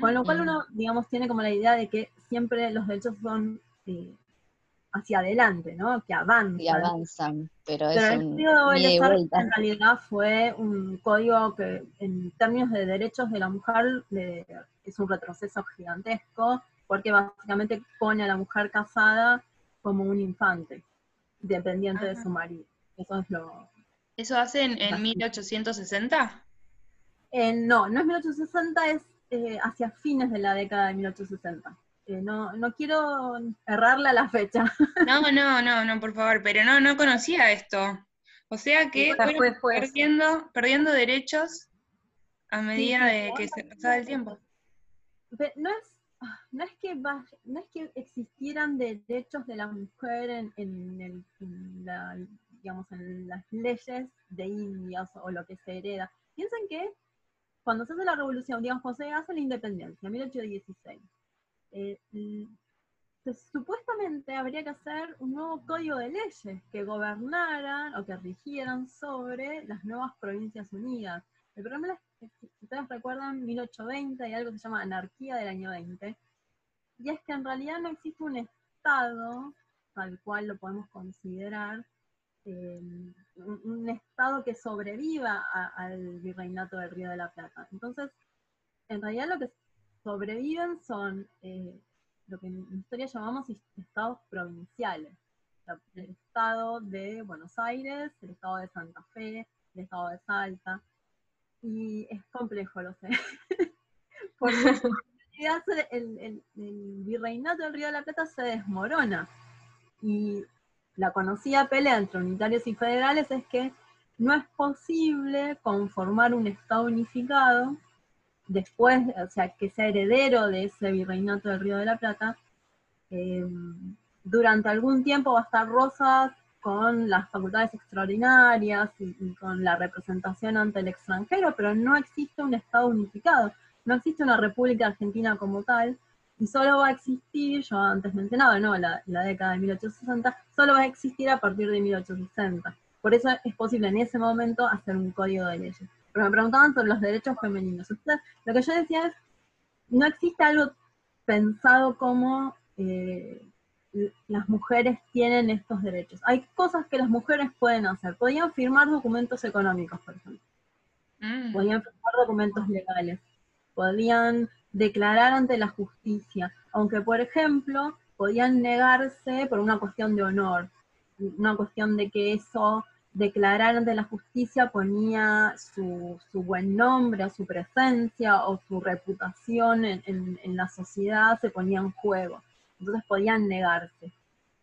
Con lo cual uno, digamos, tiene como la idea de que siempre los derechos son eh, hacia adelante, ¿no? Que avanzan. Y avanzan, pero, es el código de en realidad fue un código que en términos de derechos de la mujer es un retroceso gigantesco, porque básicamente pone a la mujer casada como un infante, dependiente de su marido. Eso es lo... ¿Eso hace en, en 1860? no, no es 1860, es eh, hacia fines de la década de 1860. Eh, no, no quiero errarle a la fecha. No, no, no, no, por favor, pero no, no conocía esto. O sea que perdiendo, perdiendo derechos a medida de que se pasaba el tiempo. No es, no es que no es que existieran derechos de la mujer en, en, digamos, en las leyes de Indias o lo que se hereda. Piensen que cuando se hace la revolución, digamos, cuando se hace la independencia, 1816, eh, supuestamente habría que hacer un nuevo código de leyes que gobernaran o que rigieran sobre las nuevas provincias unidas. El problema es que, si ustedes recuerdan, 1820 hay algo que se llama anarquía del año 20, y es que en realidad no existe un Estado tal cual lo podemos considerar, Em, un, Estado que sobreviva al virreinato del Río de la Plata. Entonces, en realidad lo que sobreviven son eh, lo que en historia llamamos estados provinciales. el estado de Buenos Aires, el estado de Santa Fe, el estado de Salta. Y es complejo, lo sé. Porque el, el, el virreinato del Río de la Plata se desmorona. Y la conocida pelea entre unitarios y federales es que no es posible conformar un Estado unificado después, o sea, que sea heredero de ese virreinato del Río de la Plata. Eh, durante algún tiempo va a estar Rosas con las facultades extraordinarias y, con la representación ante el extranjero, pero no existe un Estado unificado, no existe una República Argentina como tal, y solo va a existir, yo antes mencionaba, ¿no? La, década de 1860, solo va a existir a partir de 1860. Por eso es posible en ese momento hacer un código de leyes. Pero me preguntaban sobre los derechos femeninos. lo que yo decía es, no existe algo pensado como eh, las mujeres tienen estos derechos. Hay cosas que las mujeres pueden hacer. Podían firmar documentos económicos, por ejemplo. Mm. Podían firmar documentos legales. Podían declarar ante la justicia, aunque por ejemplo podían negarse por una cuestión de honor, una cuestión de que eso declarar ante la justicia ponía su, buen nombre o su presencia o su reputación en, la sociedad, se ponía en juego. Entonces podían negarse.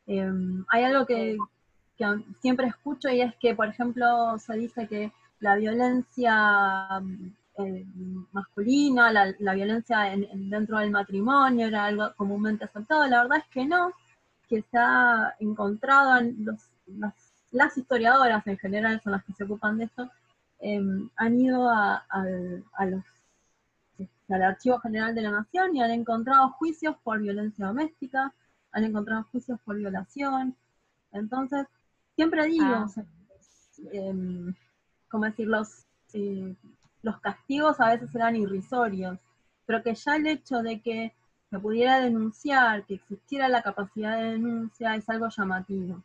Em, hay algo que, siempre escucho y es que, por ejemplo, se dice que la violencia eh, masculina, la, violencia dentro del matrimonio era algo comúnmente aceptado. La verdad es que no, que se ha encontrado en los, las, historiadoras en general son las que se ocupan de esto, em, han ido a, los, al Archivo General de la Nación y han encontrado juicios por violencia doméstica, han encontrado juicios por violación. Entonces, siempre digo, ah. em, como decir, los, eh, los castigos a veces eran irrisorios, pero que ya el hecho de que se pudiera denunciar, que existiera la capacidad de denuncia, es algo llamativo.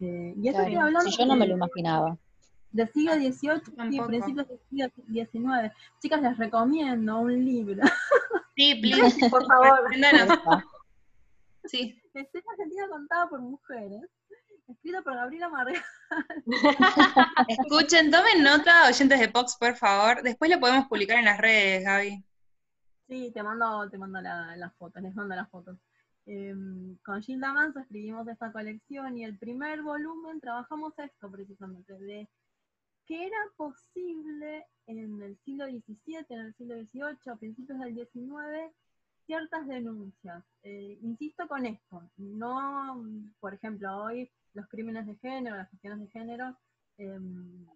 Eh, y eso estoy hablando. yo no me lo imaginaba. De siglo XVIII y principios del siglo XIX. Chicas, les recomiendo un libro. Sí, please, por favor. sí. Escena Argentina contada por mujeres escrito por Gabriela Margal. Escuchen, tomen nota, oyentes de Pox, por favor. Después lo podemos publicar en las redes, Gaby. Sí, te mando, te mando las fotos, les mando las fotos. Em, con Gilda Manso escribimos esta colección y el primer volumen trabajamos esto precisamente, de qué era posible en el siglo XVII, en el siglo XVIII, a principios del XIX, ciertas denuncias. Eh, insisto con esto, no, por ejemplo, hoy los crímenes de género, las cuestiones de género, em,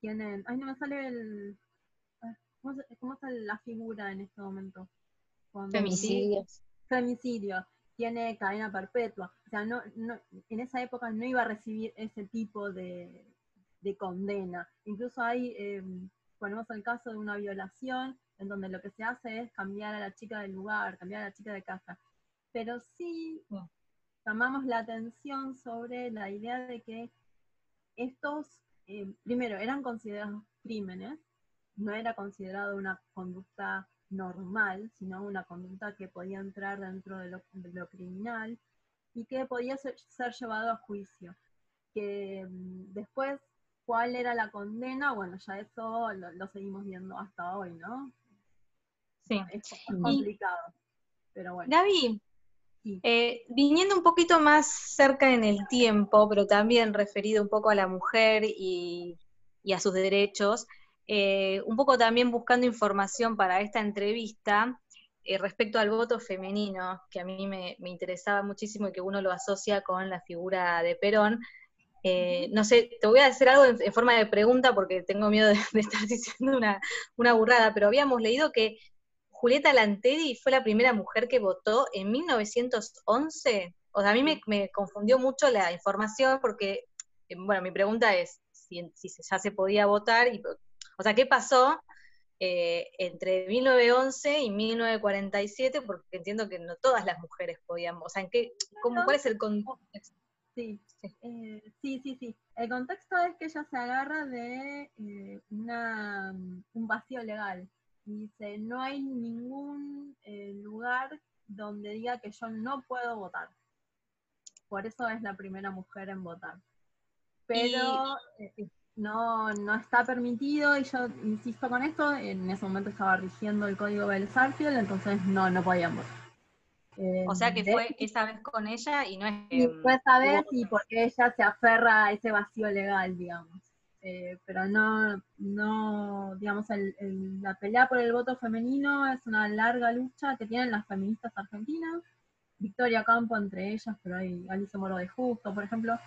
tienen, ay, no me sale el, ah, ¿cómo, cómo está la figura en este momento? Femicidios. Femicidio, tiene cadena perpetua. O sea, no, no, en esa época no iba a recibir ese tipo de, de condena. Incluso hay, eh, ponemos el caso de una violación, en donde lo que se hace es cambiar a la chica del lugar, cambiar a la chica de casa. Pero sí, llamamos la atención sobre la idea de que estos, eh, primero, eran considerados crímenes, no era considerado una conducta normal, sino una conducta que podía entrar dentro de lo, criminal y que podía ser, llevado a juicio. Que mm, después, cuál era la condena, bueno, ya eso lo, seguimos viendo hasta hoy, ¿no? Sí. Es complicado. pero bueno. Gaby, eh, viniendo un poquito más cerca en el tiempo, pero también referido un poco a la mujer y, a sus derechos, eh, un poco también buscando información para esta entrevista eh, respecto al voto femenino, que a mí me, interesaba muchísimo y que uno lo asocia con la figura de Perón. no sé, te voy a hacer algo en, forma de pregunta porque tengo miedo de, estar diciendo una, una burrada, pero habíamos leído que Julieta Lanteri fue la primera mujer que votó en 1911. O sea, a mí me, confundió mucho la información porque, eh, bueno, mi pregunta es si, ya se podía votar, y, o sea, ¿qué pasó eh, entre 1911 y 1947? Porque entiendo que no todas las mujeres podían, o sea, ¿en qué, cómo, ¿cuál es el contexto? Sí, eh, sí, sí, sí. El contexto es que ella se agarra de una, un vacío legal dice, no hay ningún eh, lugar donde diga que yo no puedo votar. Por eso es la primera mujer en votar. Pero eh, no, no está permitido, y yo insisto con esto, en ese momento estaba rigiendo el código Belsarfield, entonces no, no podían votar. o sea que fue esa vez con ella y no es... Sí, fue esa vez y porque ella se aferra a ese vacío legal, digamos. Eh, pero no, no digamos, la pelea por el voto femenino es una larga lucha que tienen las feministas argentinas, Victoria Campo entre ellas, pero hay Alicia Moro de Justo, por ejemplo.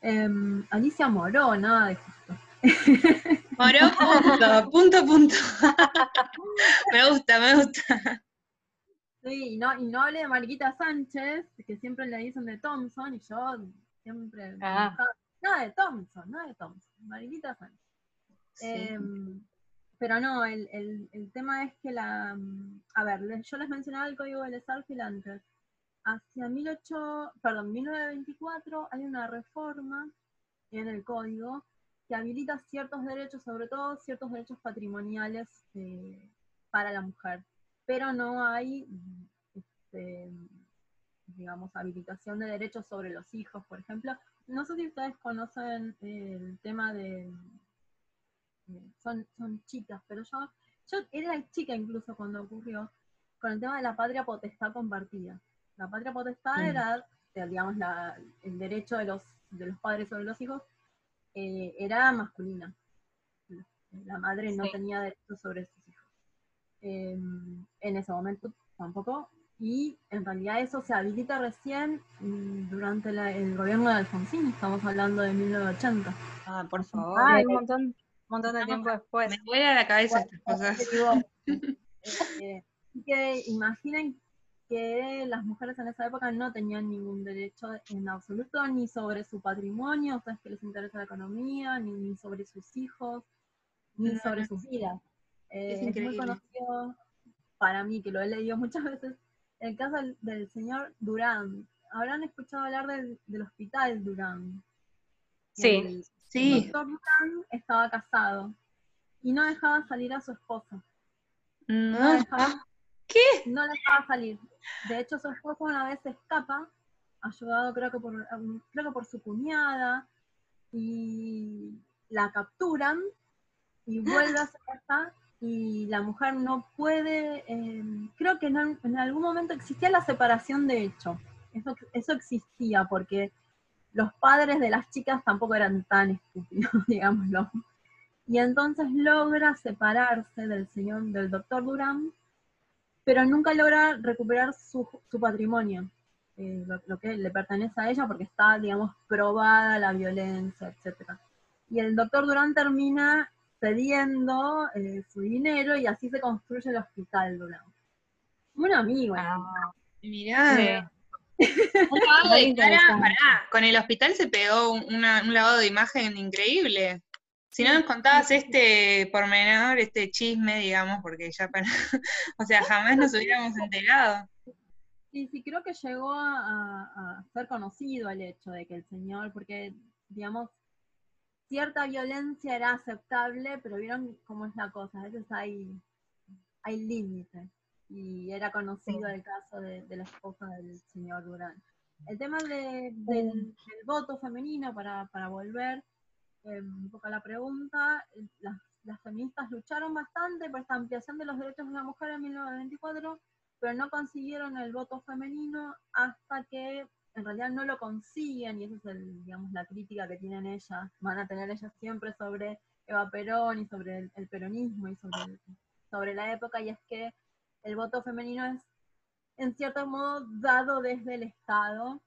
Em, Alicia Moró, nada de Justo. Moró, punto, punto, punto. me gusta, me gusta. Sí, y no, y no hable de Mariquita Sánchez, que siempre le dicen de Thompson, y yo siempre... Ah. Nada de Thompson, nada de Thompson. Marilita Sánchez. Em, pero no, el, tema es que la. A ver, yo les mencionaba el código de Sarfield antes. Hacia 18, perdón, 1924 hay una reforma en el código que habilita ciertos derechos, sobre todo ciertos derechos patrimoniales eh, para la mujer. Pero no hay, este, digamos, habilitación de derechos sobre los hijos, por ejemplo, no sé si ustedes conocen el tema de... Son, son chicas, pero yo, yo era chica incluso cuando ocurrió con el tema de la patria potestad compartida. La patria potestad era, digamos, el derecho de los, de los padres sobre los hijos, eh, era masculina. La madre no tenía derecho sobre sus hijos. Em, en ese momento tampoco. Y en realidad eso se habilita recién mm, durante el gobierno de Alfonsín, estamos hablando de 1980. Ah, por favor. Ah, un montón, montón de tiempo después. Me vuela la cabeza estas cosas. Eh, que imaginen que las mujeres en esa época no tenían ningún derecho en absoluto ni sobre su patrimonio, o que les interesa la economía, ni, sobre sus hijos, ni sobre sus vidas. es, eh, muy conocido para mí, que lo he leído muchas veces, el caso del, señor Durán. Habrán escuchado hablar del, hospital Durán. Sí, sí. El doctor Durán estaba casado y no dejaba salir a su esposa. No, dejaba, ¿Qué? No dejaba salir. De hecho, su esposa una vez se escapa, ayudado creo que por, um, creo que por su cuñada, y la capturan y vuelve a su casa y la mujer no puede, em, creo que en, algún momento existía la separación de hecho, eso, eso existía porque los padres de las chicas tampoco eran tan estúpidos, digámoslo. Y entonces logra separarse del señor, del doctor Durán, pero nunca logra recuperar su, patrimonio, eh, lo, que le pertenece a ella porque está, digamos, probada la violencia, etc. Y el doctor Durán termina cediendo eh, su dinero y así se construye el hospital Durán. Un amigo. Ah, mirá. Con el hospital se pegó un lavado de imagen increíble. Si no nos contabas este pormenor, este chisme, digamos, porque ya para, o sea, jamás nos hubiéramos enterado. Sí, sí, creo que llegó a, ser conocido el hecho de que el señor, porque, digamos, cierta violencia era aceptable, pero vieron cómo es la cosa, a veces hay, hay límites. Y era conocido el caso de, la esposa del señor Durán. El tema del, del, voto femenino, para, para volver, un poco la pregunta, las, feministas lucharon bastante por esta ampliación de los derechos de la mujer en 1924, pero no consiguieron el voto femenino hasta que en realidad no lo consiguen, y esa es el, digamos, la crítica que tienen ellas, van a tener ellas siempre sobre Eva Perón y sobre el, peronismo y sobre, sobre la época, y es que el voto femenino es en cierto modo dado desde el Estado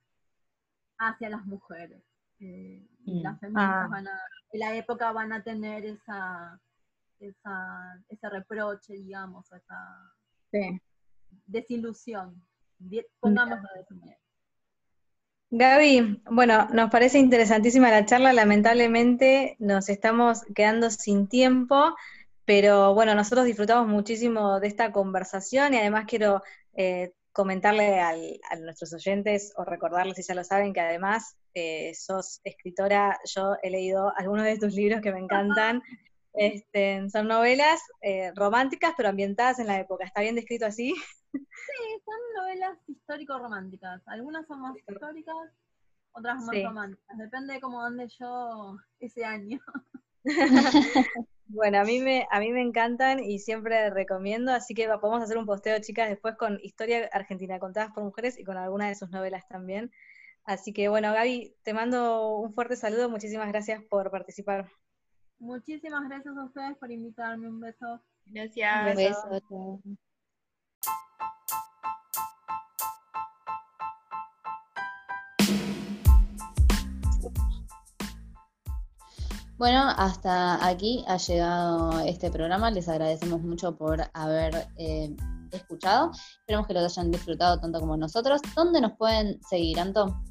hacia las mujeres. Eh, mm. las feministas ah. van a, en la época van a tener esa, esa ese reproche, digamos, esa desilusión. Pongámoslo de esa manera. Gaby, bueno, nos parece interesantísima la charla, lamentablemente nos estamos quedando sin tiempo, pero bueno, nosotros disfrutamos muchísimo de esta conversación y además quiero eh, comentarle a nuestros oyentes o recordarles, si ya lo saben, que además eh, sos escritora, yo he leído algunos de tus libros que me encantan. Este, son novelas eh, románticas, pero ambientadas en la época. ¿Está bien descrito así? Sí, son novelas histórico-románticas. Algunas son más históricas, otras más románticas. Depende de cómo ande yo ese año. Bueno, a mí me, a mí me encantan y siempre recomiendo, así que podemos hacer un posteo, chicas, después con Historia Argentina contadas por mujeres y con algunas de sus novelas también. Así que bueno, Gaby, te mando un fuerte saludo, muchísimas gracias por participar. Muchísimas gracias a ustedes por invitarme, un beso. Gracias. Un beso. Bueno, hasta aquí ha llegado este programa. Les agradecemos mucho por haber eh, escuchado. Esperemos que lo hayan disfrutado tanto como nosotros. ¿Dónde nos pueden seguir, Anto?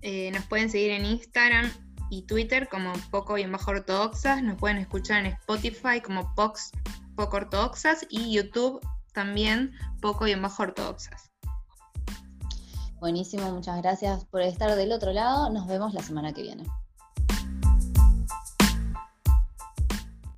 Eh, nos pueden seguir en Instagram y Twitter como Poco y Bajo Ortodoxas. Nos pueden escuchar en Spotify como Pox, Poco Ortodoxas y YouTube también Poco y Bajo Ortodoxas. Buenísimo, muchas gracias por estar del otro lado. Nos vemos la semana que viene.